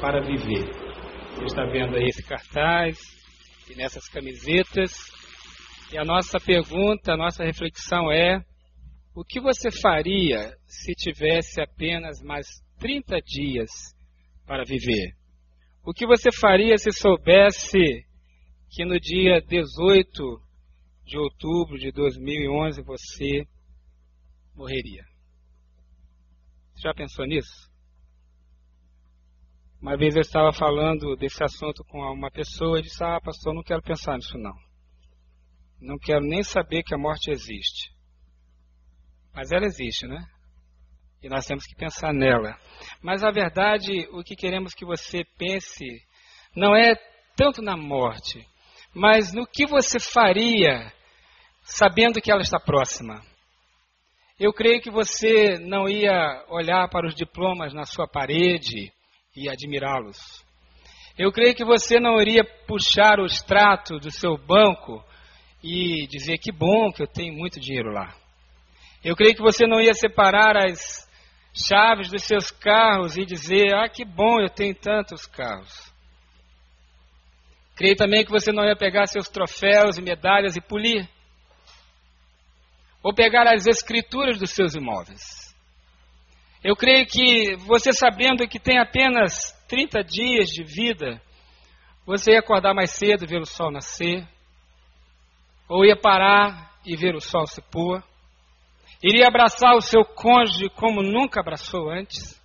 para viver. Você está vendo aí esse cartaz e nessas camisetas. E a nossa pergunta, a nossa reflexão é: o que você faria se tivesse apenas mais 30 dias para viver? O que você faria se soubesse que no dia 18 de outubro de 2011 você morreria? Já pensou nisso? Uma vez eu estava falando desse assunto com uma pessoa e disse: Ah, pastor, não quero pensar nisso não. Não quero nem saber que a morte existe. Mas ela existe, né? E nós temos que pensar nela. Mas a verdade, o que queremos que você pense não é tanto na morte, mas no que você faria sabendo que ela está próxima. Eu creio que você não ia olhar para os diplomas na sua parede e admirá-los. Eu creio que você não iria puxar o extrato do seu banco e dizer que bom que eu tenho muito dinheiro lá. Eu creio que você não ia separar as chaves dos seus carros e dizer: Ah, que bom, eu tenho tantos carros. Creio também que você não ia pegar seus troféus e medalhas e polir. Ou pegar as escrituras dos seus imóveis. Eu creio que você sabendo que tem apenas 30 dias de vida, você ia acordar mais cedo e ver o sol nascer, ou ia parar e ver o sol se pôr, iria abraçar o seu cônjuge como nunca abraçou antes,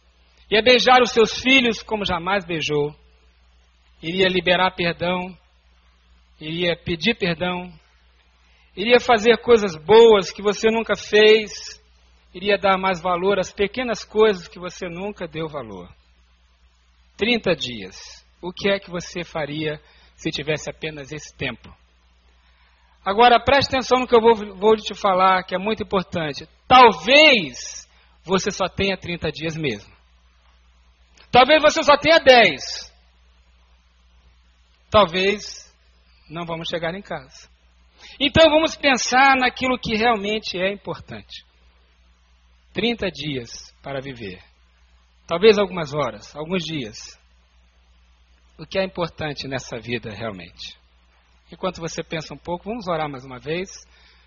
ia beijar os seus filhos como jamais beijou, iria liberar perdão, iria pedir perdão, iria fazer coisas boas que você nunca fez, iria dar mais valor às pequenas coisas que você nunca deu valor. 30 dias. O que é que você faria se tivesse apenas esse tempo? Agora, preste atenção no que eu vou, vou te falar, que é muito importante. Talvez você só tenha 30 dias mesmo. Talvez você só tenha 10. Talvez não vamos chegar em casa. Então vamos pensar naquilo que realmente é importante. 30 dias para viver. Talvez algumas horas, alguns dias. O que é importante nessa vida realmente? Enquanto você pensa um pouco, vamos orar mais uma vez.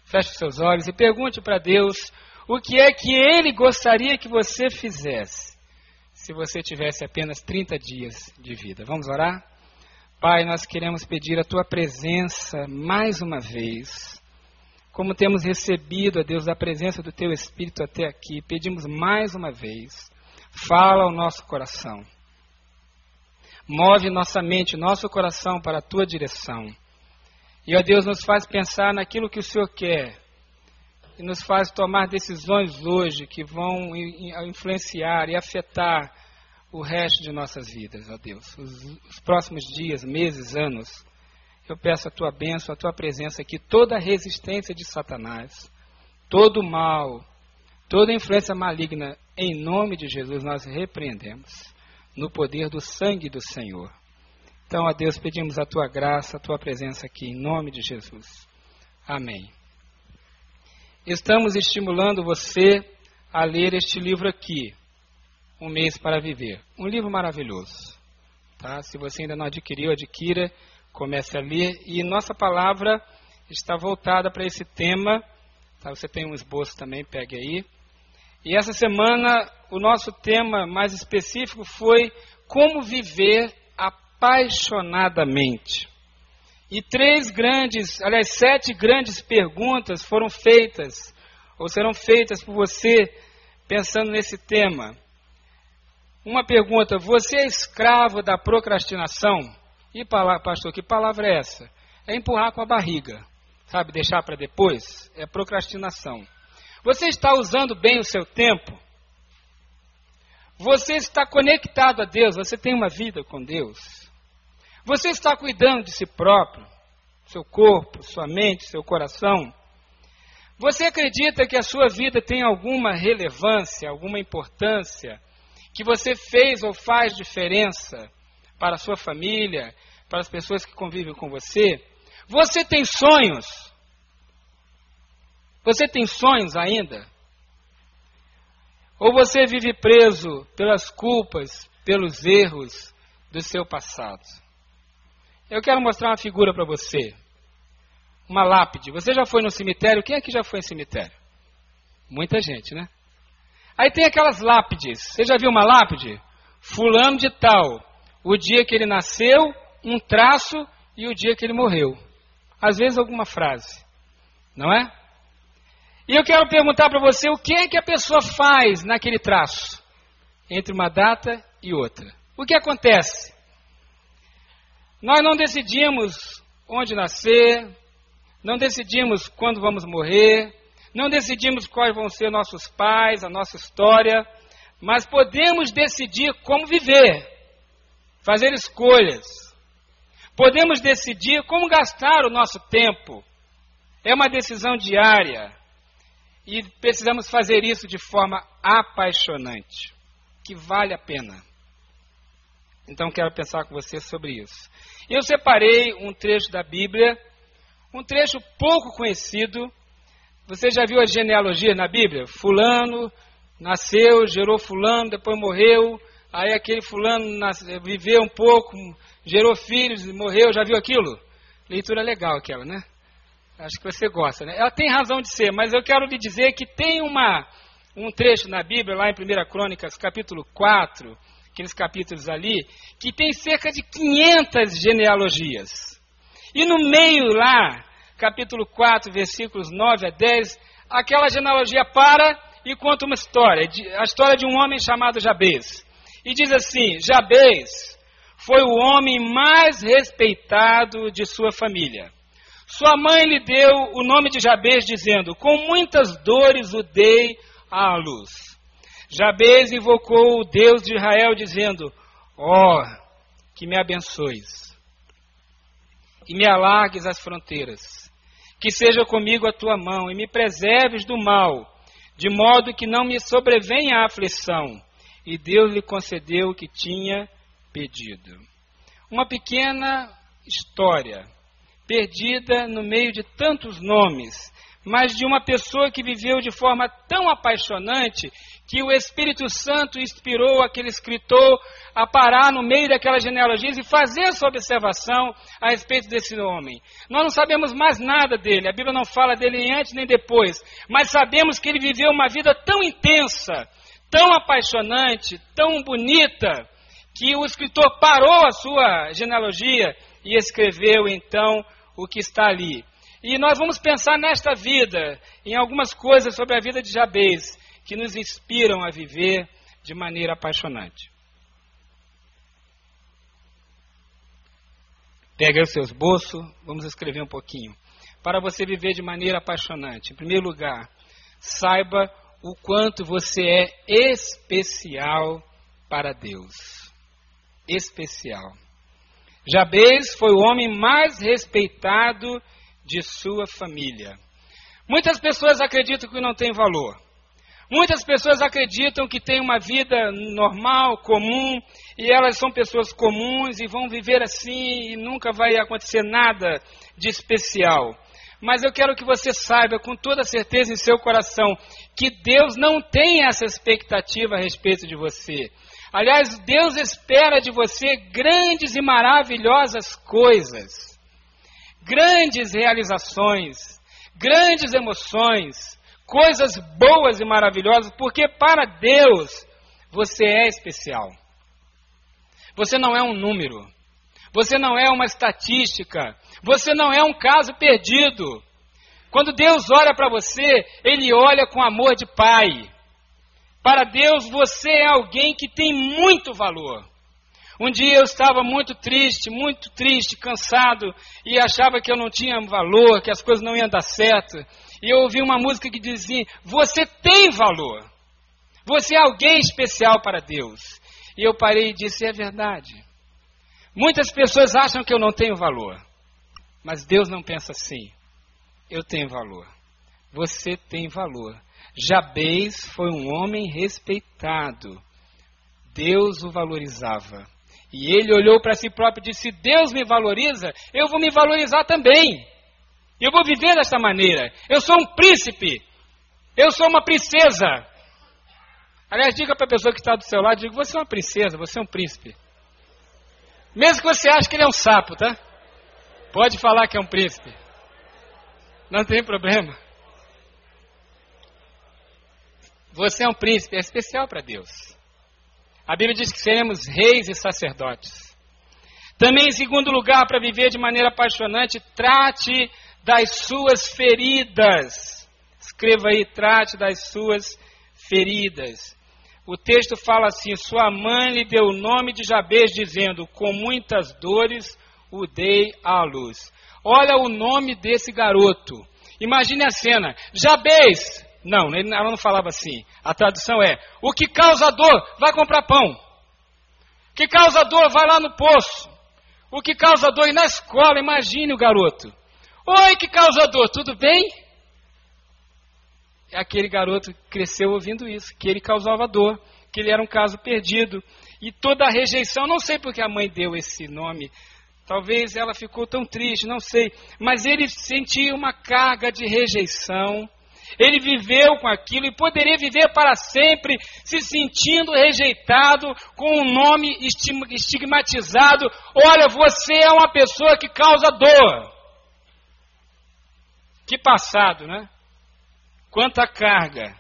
Feche os seus olhos e pergunte para Deus o que é que Ele gostaria que você fizesse se você tivesse apenas 30 dias de vida. Vamos orar? Pai, nós queremos pedir a Tua presença mais uma vez como temos recebido, a Deus, a presença do Teu Espírito até aqui, pedimos mais uma vez, fala ao nosso coração. Move nossa mente, nosso coração para a Tua direção. E, ó Deus, nos faz pensar naquilo que o Senhor quer. E nos faz tomar decisões hoje que vão influenciar e afetar o resto de nossas vidas, ó Deus. Os, os próximos dias, meses, anos eu peço a tua bênção, a tua presença aqui, toda a resistência de Satanás, todo o mal, toda a influência maligna, em nome de Jesus, nós repreendemos, no poder do sangue do Senhor. Então, a Deus, pedimos a tua graça, a tua presença aqui, em nome de Jesus. Amém. Estamos estimulando você a ler este livro aqui, Um Mês para Viver. Um livro maravilhoso. Tá? Se você ainda não adquiriu, adquira comece a ler. E nossa palavra está voltada para esse tema. Tá? Você tem um esboço também, pegue aí. E essa semana o nosso tema mais específico foi como viver apaixonadamente. E três grandes, aliás, sete grandes perguntas foram feitas, ou serão feitas por você pensando nesse tema. Uma pergunta: você é escravo da procrastinação? E pastor, que palavra é essa? É empurrar com a barriga, sabe? Deixar para depois? É procrastinação. Você está usando bem o seu tempo? Você está conectado a Deus? Você tem uma vida com Deus? Você está cuidando de si próprio, seu corpo, sua mente, seu coração? Você acredita que a sua vida tem alguma relevância, alguma importância? Que você fez ou faz diferença para a sua família, para as pessoas que convivem com você. Você tem sonhos? Você tem sonhos ainda? Ou você vive preso pelas culpas, pelos erros do seu passado. Eu quero mostrar uma figura para você. Uma lápide. Você já foi no cemitério? Quem aqui já foi em cemitério? Muita gente, né? Aí tem aquelas lápides. Você já viu uma lápide? Fulano de tal. O dia que ele nasceu, um traço e o dia que ele morreu. Às vezes alguma frase. Não é? E eu quero perguntar para você o que é que a pessoa faz naquele traço entre uma data e outra. O que acontece? Nós não decidimos onde nascer, não decidimos quando vamos morrer, não decidimos quais vão ser nossos pais, a nossa história, mas podemos decidir como viver, fazer escolhas. Podemos decidir como gastar o nosso tempo. É uma decisão diária. E precisamos fazer isso de forma apaixonante, que vale a pena. Então quero pensar com você sobre isso. Eu separei um trecho da Bíblia, um trecho pouco conhecido. Você já viu a genealogia na Bíblia? Fulano nasceu, gerou fulano, depois morreu, aí aquele fulano nasceu, viveu um pouco, gerou filhos, morreu, já viu aquilo? Leitura legal aquela, né? Acho que você gosta, né? Ela tem razão de ser, mas eu quero lhe dizer que tem uma, um trecho na Bíblia, lá em 1 Crônicas, capítulo 4, aqueles capítulos ali, que tem cerca de 500 genealogias. E no meio lá, capítulo 4, versículos 9 a 10, aquela genealogia para e conta uma história, a história de um homem chamado Jabez. E diz assim: Jabez foi o homem mais respeitado de sua família. Sua mãe lhe deu o nome de Jabez, dizendo: Com muitas dores o dei à luz. Jabez invocou o Deus de Israel, dizendo: Ó, oh, que me abençoes e me alargues as fronteiras, que seja comigo a tua mão e me preserves do mal, de modo que não me sobrevenha a aflição. E Deus lhe concedeu o que tinha pedido. Uma pequena história, perdida no meio de tantos nomes, mas de uma pessoa que viveu de forma tão apaixonante que o Espírito Santo inspirou aquele escritor a parar no meio daquelas genealogias e fazer essa observação a respeito desse homem. Nós não sabemos mais nada dele, a Bíblia não fala dele nem antes nem depois, mas sabemos que ele viveu uma vida tão intensa, tão apaixonante, tão bonita, que o escritor parou a sua genealogia e escreveu então o que está ali. E nós vamos pensar nesta vida, em algumas coisas sobre a vida de Jabez que nos inspiram a viver de maneira apaixonante. Pega os seus bolsos, vamos escrever um pouquinho. Para você viver de maneira apaixonante, em primeiro lugar, saiba o quanto você é especial para Deus. Especial. Jabez foi o homem mais respeitado de sua família. Muitas pessoas acreditam que não tem valor. Muitas pessoas acreditam que têm uma vida normal, comum, e elas são pessoas comuns e vão viver assim e nunca vai acontecer nada de especial. Mas eu quero que você saiba com toda certeza em seu coração que Deus não tem essa expectativa a respeito de você. Aliás, Deus espera de você grandes e maravilhosas coisas, grandes realizações, grandes emoções, coisas boas e maravilhosas, porque para Deus você é especial. Você não é um número. Você não é uma estatística. Você não é um caso perdido. Quando Deus olha para você, Ele olha com amor de Pai. Para Deus, você é alguém que tem muito valor. Um dia eu estava muito triste, muito triste, cansado, e achava que eu não tinha valor, que as coisas não iam dar certo e eu ouvi uma música que dizia: Você tem valor. Você é alguém especial para Deus. E eu parei e disse: É verdade. Muitas pessoas acham que eu não tenho valor. Mas Deus não pensa assim. Eu tenho valor. Você tem valor. Jabez foi um homem respeitado. Deus o valorizava. E ele olhou para si próprio e disse: Deus me valoriza, eu vou me valorizar também. Eu vou viver desta maneira. Eu sou um príncipe. Eu sou uma princesa. Aliás, diga para a pessoa que está do seu lado, diga, você é uma princesa, você é um príncipe. Mesmo que você ache que ele é um sapo, tá? Pode falar que é um príncipe. Não tem problema. Você é um príncipe, é especial para Deus. A Bíblia diz que seremos reis e sacerdotes. Também, em segundo lugar, para viver de maneira apaixonante, trate das suas feridas. Escreva aí, trate das suas feridas. O texto fala assim: Sua mãe lhe deu o nome de Jabez, dizendo: Com muitas dores o dei à luz. Olha o nome desse garoto. Imagine a cena: Jabez. Não, ela não falava assim. A tradução é: O que causa dor, vai comprar pão. O que causa dor, vai lá no poço. O que causa dor, e na escola, imagine o garoto. Oi, que causa dor, tudo bem? Aquele garoto cresceu ouvindo isso, que ele causava dor, que ele era um caso perdido. E toda a rejeição, não sei porque a mãe deu esse nome, talvez ela ficou tão triste, não sei, mas ele sentia uma carga de rejeição. Ele viveu com aquilo e poderia viver para sempre se sentindo rejeitado, com um nome estigmatizado. Olha, você é uma pessoa que causa dor. Que passado, né? Quanta carga.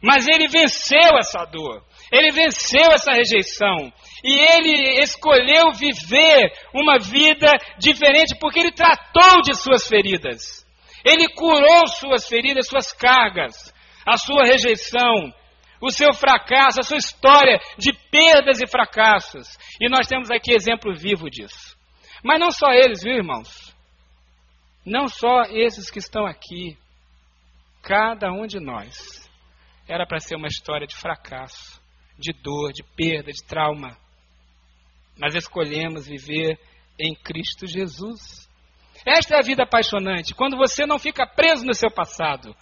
Mas ele venceu essa dor. Ele venceu essa rejeição. E ele escolheu viver uma vida diferente porque ele tratou de suas feridas. Ele curou suas feridas, suas cargas, a sua rejeição, o seu fracasso, a sua história de perdas e fracassos. E nós temos aqui exemplo vivo disso. Mas não só eles, viu, irmãos? Não só esses que estão aqui. Cada um de nós era para ser uma história de fracasso, de dor, de perda, de trauma. Mas escolhemos viver em Cristo Jesus. Esta é a vida apaixonante, quando você não fica preso no seu passado.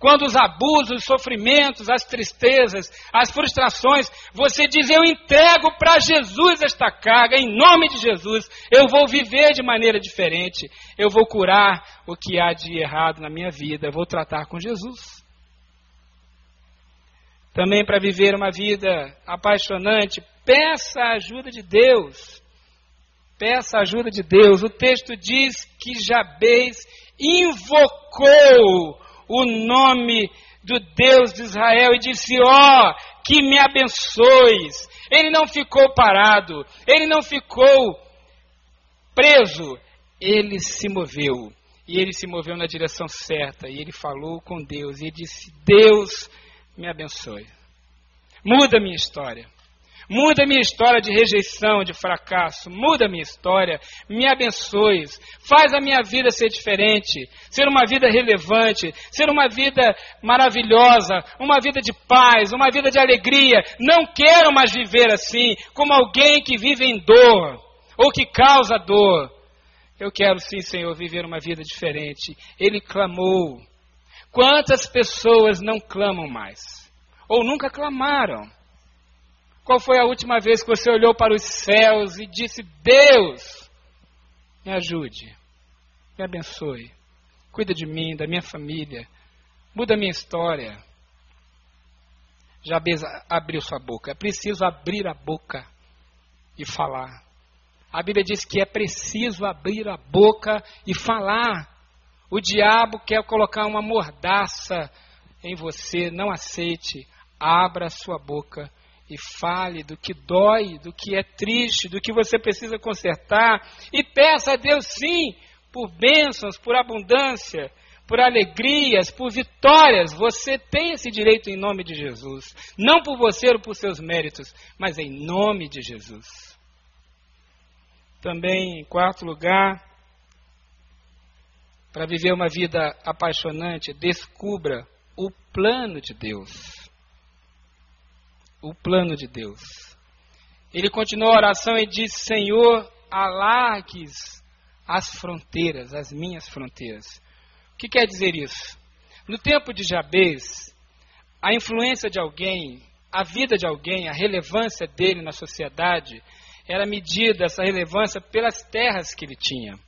Quando os abusos, os sofrimentos, as tristezas, as frustrações, você diz: Eu entrego para Jesus esta carga, em nome de Jesus, eu vou viver de maneira diferente, eu vou curar o que há de errado na minha vida, eu vou tratar com Jesus. Também para viver uma vida apaixonante, peça a ajuda de Deus. Peça a ajuda de Deus. O texto diz que Jabez invocou o nome do Deus de Israel e disse: Ó, oh, que me abençoes. Ele não ficou parado, ele não ficou preso, ele se moveu. E ele se moveu na direção certa, e ele falou com Deus, e disse: Deus me abençoe. Muda minha história. Muda minha história de rejeição, de fracasso. Muda minha história. Me abençoe. Faz a minha vida ser diferente. Ser uma vida relevante. Ser uma vida maravilhosa. Uma vida de paz. Uma vida de alegria. Não quero mais viver assim, como alguém que vive em dor. Ou que causa dor. Eu quero sim, Senhor, viver uma vida diferente. Ele clamou. Quantas pessoas não clamam mais? Ou nunca clamaram? Qual foi a última vez que você olhou para os céus e disse: Deus, me ajude, me abençoe, cuida de mim, da minha família, muda a minha história? Jabez abriu sua boca. É preciso abrir a boca e falar. A Bíblia diz que é preciso abrir a boca e falar. O diabo quer colocar uma mordaça em você. Não aceite. Abra sua boca e fale do que dói, do que é triste, do que você precisa consertar e peça a Deus sim por bênçãos, por abundância, por alegrias, por vitórias. Você tem esse direito em nome de Jesus. Não por você ou por seus méritos, mas em nome de Jesus. Também, em quarto lugar, para viver uma vida apaixonante, descubra o plano de Deus o plano de Deus. Ele continuou a oração e disse: Senhor, alargues as fronteiras, as minhas fronteiras. O que quer dizer isso? No tempo de Jabez, a influência de alguém, a vida de alguém, a relevância dele na sociedade, era medida essa relevância pelas terras que ele tinha.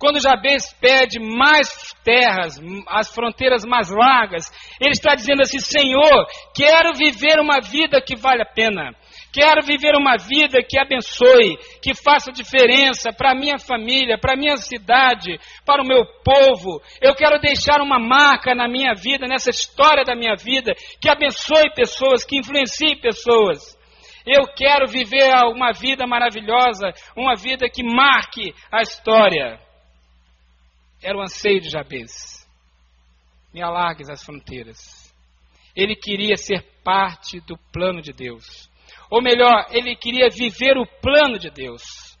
Quando Jabez pede mais terras, as fronteiras mais largas, ele está dizendo assim: Senhor, quero viver uma vida que vale a pena. Quero viver uma vida que abençoe, que faça diferença para a minha família, para a minha cidade, para o meu povo. Eu quero deixar uma marca na minha vida, nessa história da minha vida, que abençoe pessoas, que influencie pessoas. Eu quero viver uma vida maravilhosa, uma vida que marque a história. Era o anseio de Jabez. Me alargues as fronteiras. Ele queria ser parte do plano de Deus. Ou melhor, ele queria viver o plano de Deus.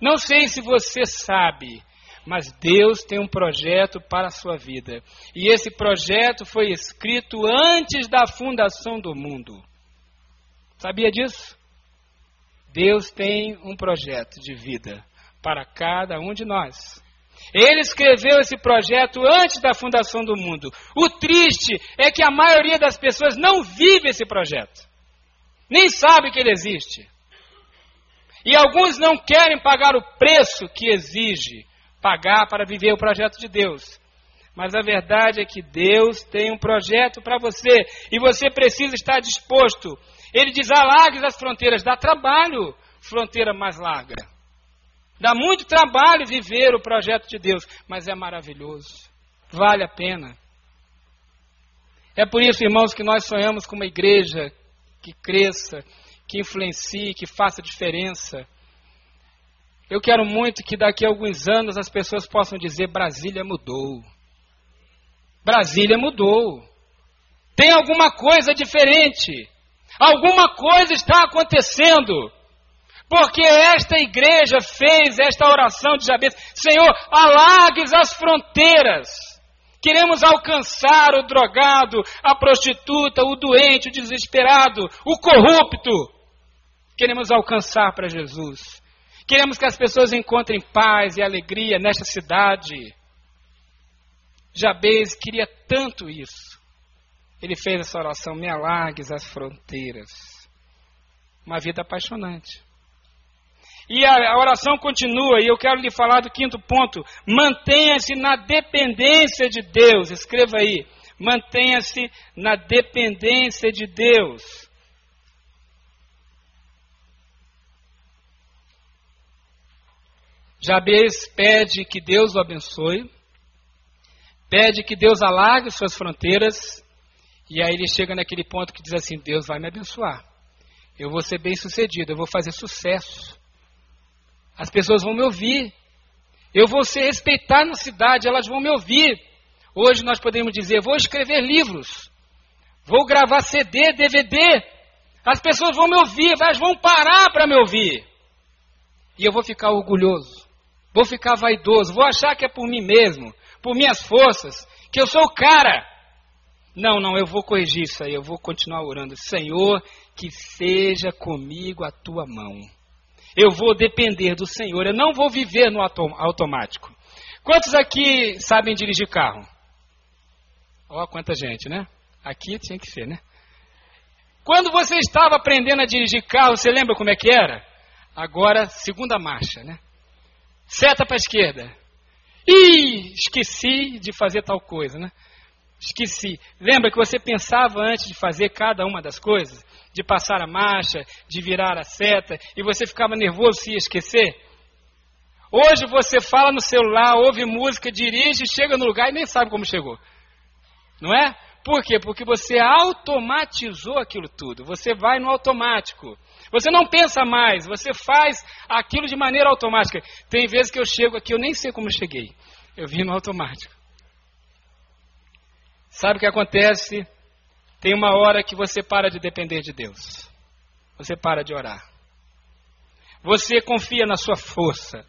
Não sei se você sabe, mas Deus tem um projeto para a sua vida. E esse projeto foi escrito antes da fundação do mundo. Sabia disso? Deus tem um projeto de vida para cada um de nós. Ele escreveu esse projeto antes da fundação do mundo. O triste é que a maioria das pessoas não vive esse projeto nem sabe que ele existe. E alguns não querem pagar o preço que exige pagar para viver o projeto de Deus. Mas a verdade é que Deus tem um projeto para você e você precisa estar disposto. Ele diz: alargue as fronteiras, dá trabalho, fronteira mais larga. Dá muito trabalho viver o projeto de Deus, mas é maravilhoso, vale a pena. É por isso, irmãos, que nós sonhamos com uma igreja que cresça, que influencie, que faça diferença. Eu quero muito que daqui a alguns anos as pessoas possam dizer: Brasília mudou. Brasília mudou. Tem alguma coisa diferente. Alguma coisa está acontecendo. Porque esta igreja fez esta oração de Jabez: Senhor, alargues as fronteiras Queremos alcançar o drogado, a prostituta, o doente, o desesperado, o corrupto. Queremos alcançar para Jesus. Queremos que as pessoas encontrem paz e alegria nesta cidade. Jabez queria tanto isso. Ele fez essa oração: me alargues as fronteiras. Uma vida apaixonante. E a, oração continua, e eu quero lhe falar do quinto ponto. Mantenha-se na dependência de Deus. Escreva aí. Mantenha-se na dependência de Deus. Jabez pede que Deus o abençoe, pede que Deus alargue suas fronteiras, e aí ele chega naquele ponto que diz assim: Deus vai me abençoar, eu vou ser bem sucedido, eu vou fazer sucesso. As pessoas vão me ouvir. Eu vou ser respeitado na cidade, elas vão me ouvir. Hoje nós podemos dizer: vou escrever livros, vou gravar CD, DVD. As pessoas vão me ouvir, elas vão parar para me ouvir. E eu vou ficar orgulhoso, vou ficar vaidoso, vou achar que é por mim mesmo, por minhas forças, que eu sou o cara. Não, não, eu vou corrigir isso aí, eu vou continuar orando. Senhor, que seja comigo a tua mão. Eu vou depender do Senhor, eu não vou viver no automático. Quantos aqui sabem dirigir carro? Oh, quanta gente, né? Aqui tinha que ser, né? Quando você estava aprendendo a dirigir carro, você lembra como é que era? Agora, segunda marcha, né? Seta para a esquerda. Ih, esqueci de fazer tal coisa, né? Esqueci. Lembra que você pensava antes de fazer cada uma das coisas? De passar a marcha, de virar a seta, e você ficava nervoso se ia esquecer? Hoje você fala no celular, ouve música, dirige, chega no lugar e nem sabe como chegou. Não é? Por quê? Porque você automatizou aquilo tudo. Você vai no automático. Você não pensa mais, você faz aquilo de maneira automática. Tem vezes que eu chego aqui, eu nem sei como cheguei. Eu vim no automático. Sabe o que acontece tem uma hora que você para de depender de Deus. Você para de orar. Você confia na sua força,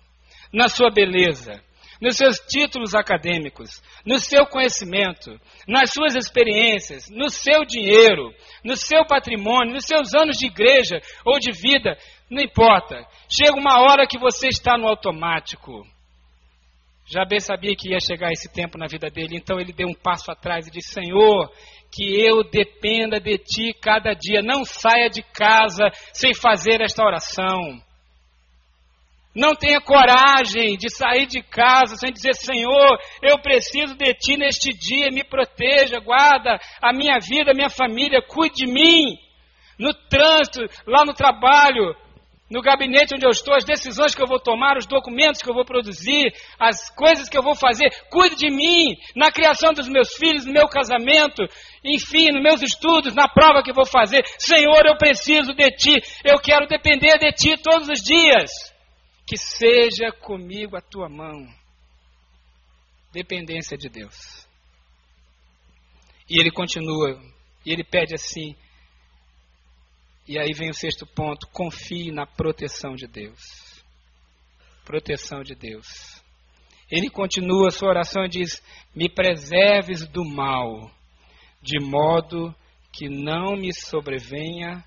na sua beleza, nos seus títulos acadêmicos, no seu conhecimento, nas suas experiências, no seu dinheiro, no seu patrimônio, nos seus anos de igreja ou de vida, não importa. Chega uma hora que você está no automático. Jabez sabia que ia chegar esse tempo na vida dele, então ele deu um passo atrás e disse: Senhor, que eu dependa de ti cada dia. Não saia de casa sem fazer esta oração. Não tenha coragem de sair de casa sem dizer: Senhor, eu preciso de ti neste dia, me proteja, guarda a minha vida, a minha família, cuide de mim. No trânsito, lá no trabalho, no gabinete onde eu estou, as decisões que eu vou tomar, os documentos que eu vou produzir, as coisas que eu vou fazer, cuide de mim, na criação dos meus filhos, no meu casamento, enfim, nos meus estudos, na prova que vou fazer. Senhor, eu preciso de ti, eu quero depender de ti todos os dias que seja comigo a tua mão. Dependência de Deus. E ele continua, e ele pede assim, e aí vem o sexto ponto: confie na proteção de Deus. Proteção de Deus. Ele continua sua oração e diz: Me preserves do mal, de modo que não me sobrevenha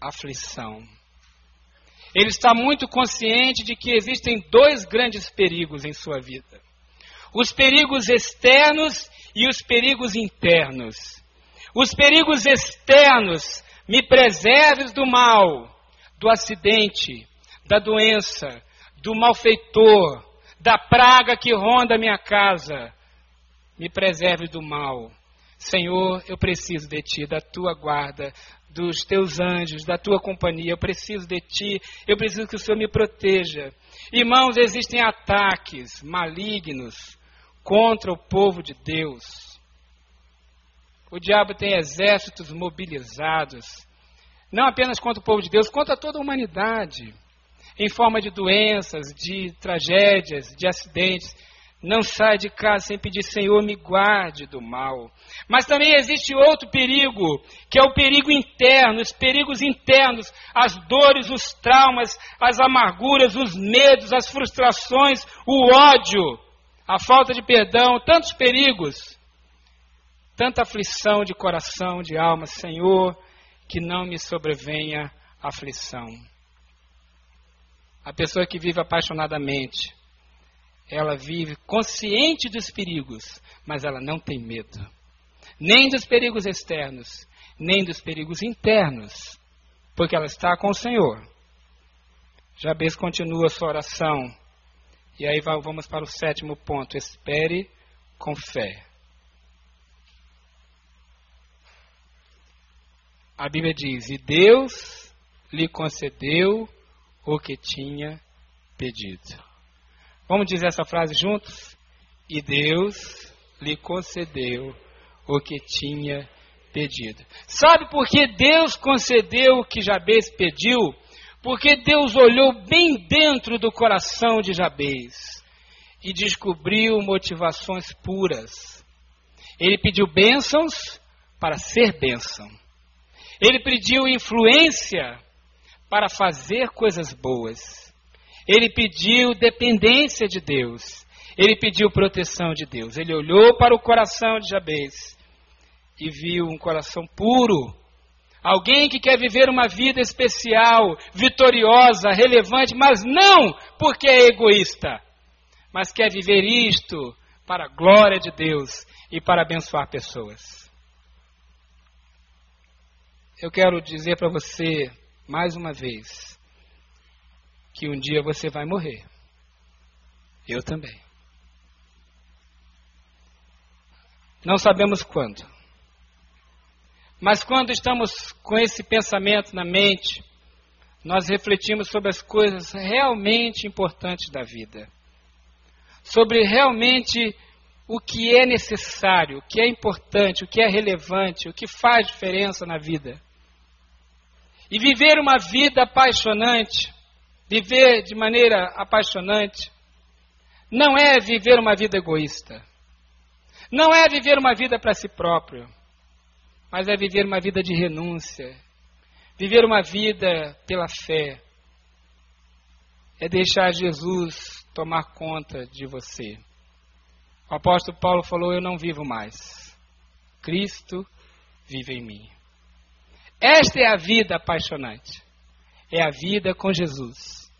aflição. Ele está muito consciente de que existem dois grandes perigos em sua vida: os perigos externos e os perigos internos. Os perigos externos, me preserves do mal, do acidente, da doença, do malfeitor, da praga que ronda minha casa. Me preserve do mal. Senhor, eu preciso de Ti, da Tua guarda, dos teus anjos, da tua companhia. Eu preciso de ti, eu preciso que o Senhor me proteja. Irmãos, existem ataques malignos contra o povo de Deus. O diabo tem exércitos mobilizados, não apenas contra o povo de Deus, contra toda a humanidade, em forma de doenças, de tragédias, de acidentes. Não sai de casa sem pedir, Senhor, me guarde do mal. Mas também existe outro perigo, que é o perigo interno, os perigos internos, as dores, os traumas, as amarguras, os medos, as frustrações, o ódio, a falta de perdão, tantos perigos, tanta aflição de coração, de alma, Senhor, que não me sobrevenha aflição. A pessoa que vive apaixonadamente, ela vive consciente dos perigos, mas ela não tem medo. Nem dos perigos externos, nem dos perigos internos, porque ela está com o Senhor. Jabez continua sua oração. E aí vamos para o sétimo ponto: espere com fé. A Bíblia diz: E Deus lhe concedeu o que tinha pedido. Vamos dizer essa frase juntos? E Deus lhe concedeu o que tinha pedido. Sabe por que Deus concedeu o que Jabez pediu? Porque Deus olhou bem dentro do coração de Jabez e descobriu motivações puras. Ele pediu bênçãos para ser bênção. Ele pediu influência para fazer coisas boas. Ele pediu dependência de Deus. Ele pediu proteção de Deus. Ele olhou para o coração de Jabez e viu um coração puro. Alguém que quer viver uma vida especial, vitoriosa, relevante, mas não porque é egoísta, mas quer viver isto para a glória de Deus e para abençoar pessoas. Eu quero dizer para você mais uma vez: que um dia você vai morrer. Eu também. Não sabemos quando. Mas quando estamos com esse pensamento na mente, nós refletimos sobre as coisas realmente importantes da vida. Sobre realmente o que é necessário, o que é importante, o que é relevante, o que faz diferença na vida. E viver uma vida apaixonante Viver de maneira apaixonante não é viver uma vida egoísta. Não é viver uma vida para si próprio, mas é viver uma vida de renúncia. Viver uma vida pela fé. É deixar Jesus tomar conta de você. O apóstolo Paulo falou: Eu não vivo mais. Cristo vive em mim. Esta é a vida apaixonante. É a vida com Jesus.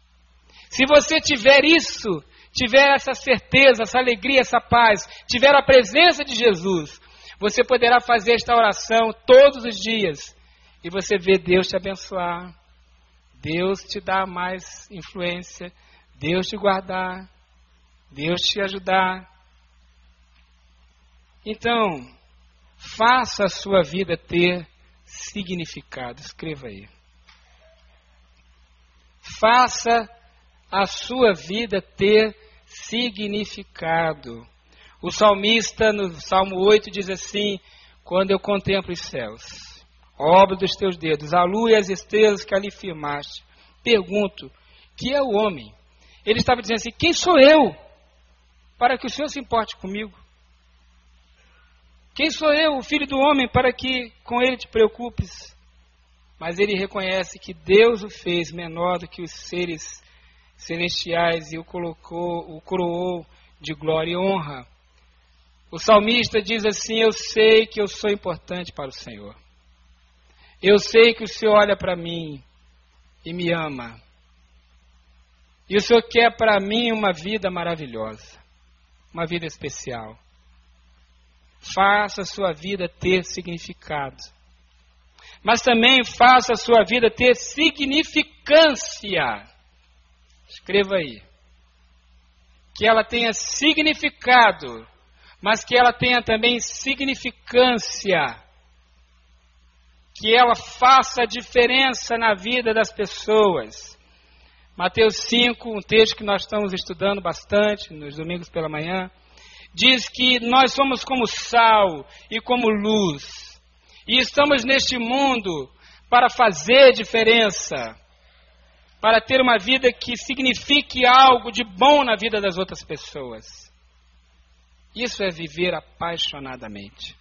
Se você tiver isso, tiver essa certeza, essa alegria, essa paz, tiver a presença de Jesus, você poderá fazer esta oração todos os dias e você vê Deus te abençoar, Deus te dar mais influência, Deus te guardar, Deus te ajudar. Então, faça a sua vida ter significado. Escreva aí. Faça a sua vida ter significado. O salmista, no Salmo 8, diz assim: Quando eu contemplo os céus, obra dos teus dedos, a lua e as estrelas que ali firmaste, pergunto: que é o homem? Ele estava dizendo assim: Quem sou eu para que o Senhor se importe comigo? Quem sou eu, o filho do homem, para que com ele te preocupes? Mas ele reconhece que Deus o fez menor do que os seres celestiais e o colocou, o coroou de glória e honra. O salmista diz assim: Eu sei que eu sou importante para o Senhor. Eu sei que o Senhor olha para mim e me ama. E o Senhor quer para mim uma vida maravilhosa, uma vida especial. Faça a sua vida ter significado. Mas também faça a sua vida ter significância. Escreva aí. Que ela tenha significado, mas que ela tenha também significância. Que ela faça diferença na vida das pessoas. Mateus 5, um texto que nós estamos estudando bastante nos domingos pela manhã, diz que nós somos como sal e como luz. E estamos neste mundo para fazer diferença para ter uma vida que signifique algo de bom na vida das outras pessoas. Isso é viver apaixonadamente,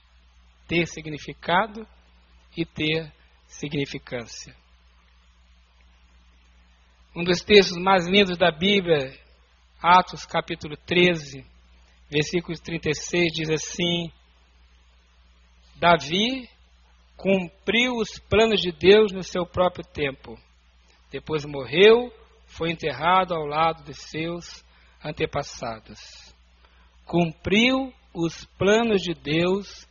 ter significado e ter significância. Um dos textos mais lindos da Bíblia, Atos capítulo 13, versículo 36, diz assim: Davi cumpriu os planos de Deus no seu próprio tempo depois morreu, foi enterrado ao lado de seus antepassados. Cumpriu os planos de Deus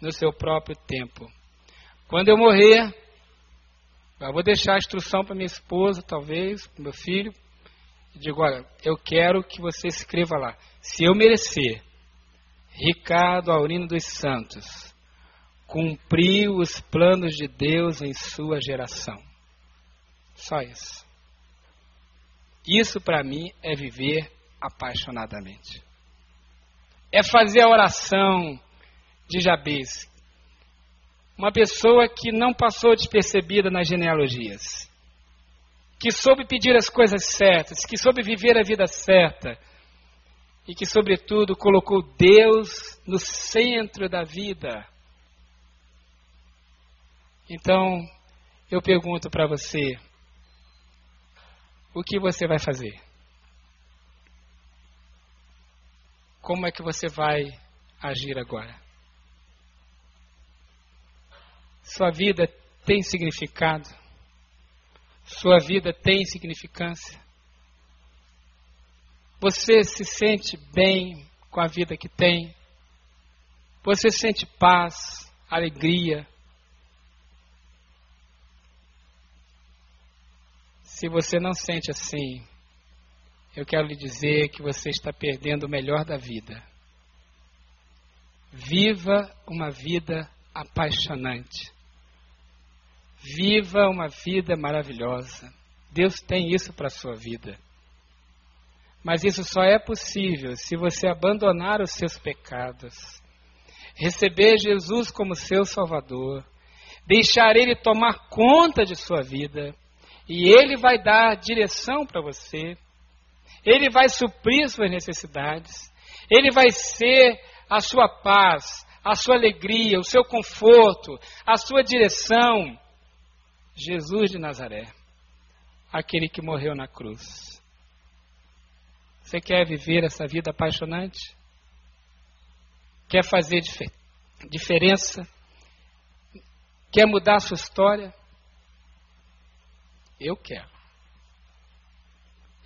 no seu próprio tempo. Quando eu morrer, eu vou deixar a instrução para minha esposa, talvez, para meu filho, digo: olha, eu quero que você escreva lá. Se eu merecer, Ricardo Aurino dos Santos cumpriu os planos de Deus em sua geração. Só isso. Isso para mim é viver apaixonadamente. É fazer a oração de Jabez. Uma pessoa que não passou despercebida nas genealogias. Que soube pedir as coisas certas, que soube viver a vida certa e que, sobretudo, colocou Deus no centro da vida. Então, eu pergunto para você: o que você vai fazer? Como é que você vai agir agora? Sua vida tem significado? Sua vida tem significância? Você se sente bem com a vida que tem? Você sente paz, alegria, Se você não sente assim, eu quero lhe dizer que você está perdendo o melhor da vida. Viva uma vida apaixonante. Viva uma vida maravilhosa. Deus tem isso para a sua vida. Mas isso só é possível se você abandonar os seus pecados, receber Jesus como seu Salvador, deixar Ele tomar conta de sua vida e Ele vai dar direção para você. Ele vai suprir suas necessidades. Ele vai ser a sua paz, a sua alegria, o seu conforto, a sua direção. Jesus de Nazaré, aquele que morreu na cruz. Você quer viver essa vida apaixonante? Quer fazer dif diferença? Quer mudar a sua história? Eu quero.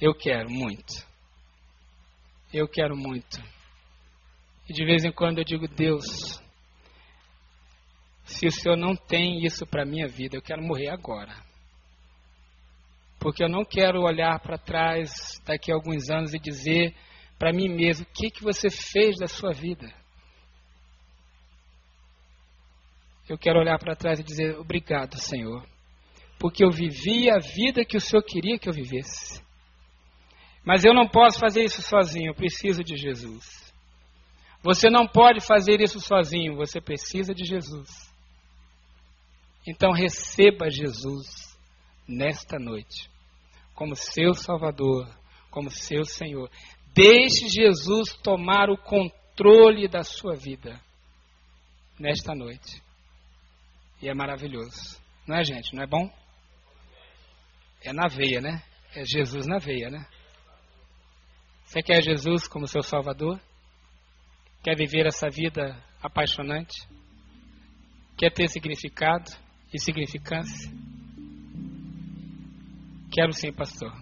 Eu quero muito. Eu quero muito. E de vez em quando eu digo, Deus, se o Senhor não tem isso para a minha vida, eu quero morrer agora. porque eu não quero olhar para trás daqui a alguns anos e dizer para mim mesmo o que, que você fez da sua vida. Eu quero olhar para trás e dizer obrigado, Senhor, porque eu vivi a vida que o Senhor queria que eu vivesse. Mas eu não posso fazer isso sozinho, eu preciso de Jesus. Você não pode fazer isso sozinho, você precisa de Jesus. Então receba Jesus nesta noite como seu Salvador, como seu Senhor. Deixe Jesus tomar o controle da sua vida nesta noite. E é maravilhoso. Não é, gente? Não é bom? É na veia, né? É Jesus na veia, né? Você quer Jesus como seu Salvador? Quer viver essa vida apaixonante? Quer ter significado e significância? Quero sim, pastor.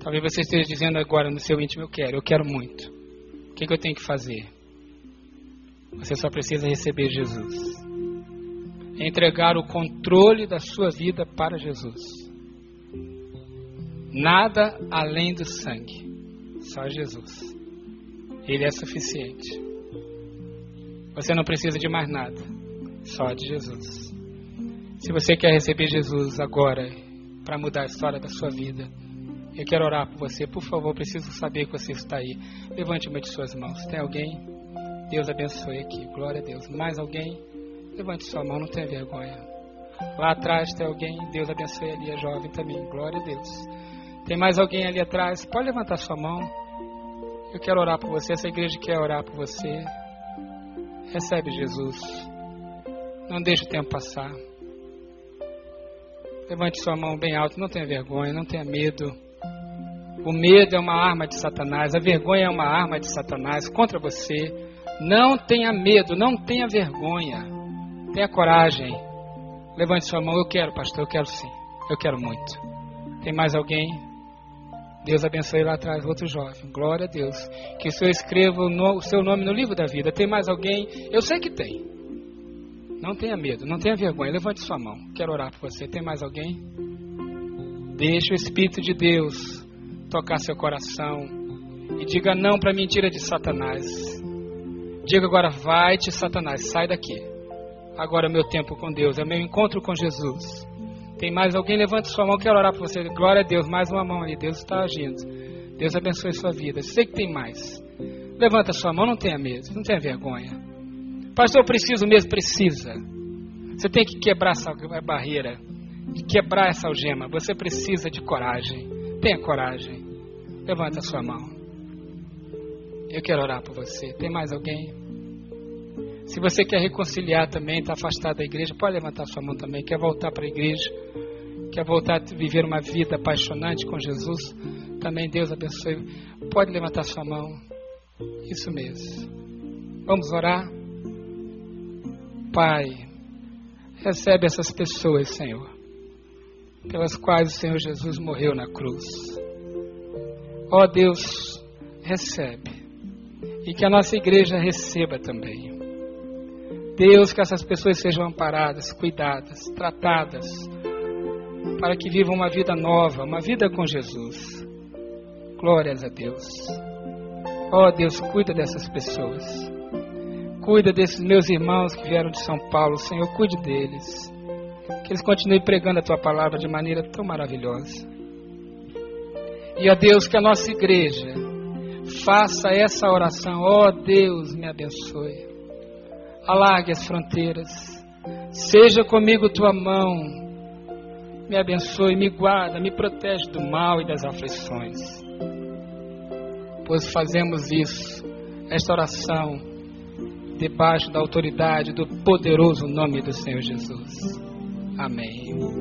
Talvez você esteja dizendo agora no seu íntimo: Eu quero, eu quero muito. O que, que eu tenho que fazer? Você só precisa receber Jesus. Entregar o controle da sua vida para Jesus. Nada além do sangue. Só Jesus. Ele é suficiente. Você não precisa de mais nada. Só de Jesus. Se você quer receber Jesus agora para mudar a história da sua vida. Eu quero orar por você. Por favor, preciso saber que você está aí. Levante uma de suas mãos. Tem alguém? Deus abençoe aqui. Glória a Deus. Mais alguém? Levante sua mão, não tenha vergonha. Lá atrás tem alguém? Deus abençoe ali, a jovem também. Glória a Deus. Tem mais alguém ali atrás? Pode levantar sua mão. Eu quero orar por você. Essa igreja quer orar por você. Recebe Jesus. Não deixe o tempo passar. Levante sua mão bem alto, não tenha vergonha, não tenha medo. O medo é uma arma de Satanás, a vergonha é uma arma de Satanás contra você. Não tenha medo, não tenha vergonha. Tenha coragem. Levante sua mão, eu quero, pastor, eu quero sim. Eu quero muito. Tem mais alguém? Deus abençoe lá atrás, outro jovem. Glória a Deus. Que o Senhor escreva o seu nome no livro da vida. Tem mais alguém? Eu sei que tem. Não tenha medo, não tenha vergonha. Levante sua mão. Quero orar por você. Tem mais alguém? Deixe o Espírito de Deus tocar seu coração e diga não para a mentira de Satanás. Diga agora, vai-te, Satanás, sai daqui. Agora é meu tempo com Deus, é meu encontro com Jesus. Tem mais alguém? Levante sua mão, quero orar por você. Glória a Deus, mais uma mão ali. Deus está agindo. Deus abençoe sua vida. Sei que tem mais. Levanta sua mão, não tenha medo, não tenha vergonha. Pastor, eu preciso mesmo, precisa. Você tem que quebrar essa barreira, quebrar essa algema. Você precisa de coragem. Tenha coragem. Levanta a sua mão. Eu quero orar por você. Tem mais alguém? Se você quer reconciliar também, está afastado da igreja, pode levantar sua mão também. Quer voltar para a igreja? Quer voltar a viver uma vida apaixonante com Jesus? Também Deus abençoe. Pode levantar sua mão. Isso mesmo. Vamos orar? Pai, recebe essas pessoas, Senhor, pelas quais o Senhor Jesus morreu na cruz. Ó Deus, recebe. E que a nossa igreja receba também. Deus, que essas pessoas sejam amparadas, cuidadas, tratadas, para que vivam uma vida nova, uma vida com Jesus. Glórias a Deus. Ó Deus, cuida dessas pessoas. Cuida desses meus irmãos que vieram de São Paulo, Senhor, cuide deles. Que eles continuem pregando a tua palavra de maneira tão maravilhosa. E a Deus, que a nossa igreja faça essa oração. Ó oh, Deus, me abençoe. Alargue as fronteiras. Seja comigo tua mão. Me abençoe, me guarda, me protege do mal e das aflições. Pois fazemos isso, esta oração debaixo da autoridade do poderoso nome do Senhor Jesus. Amém.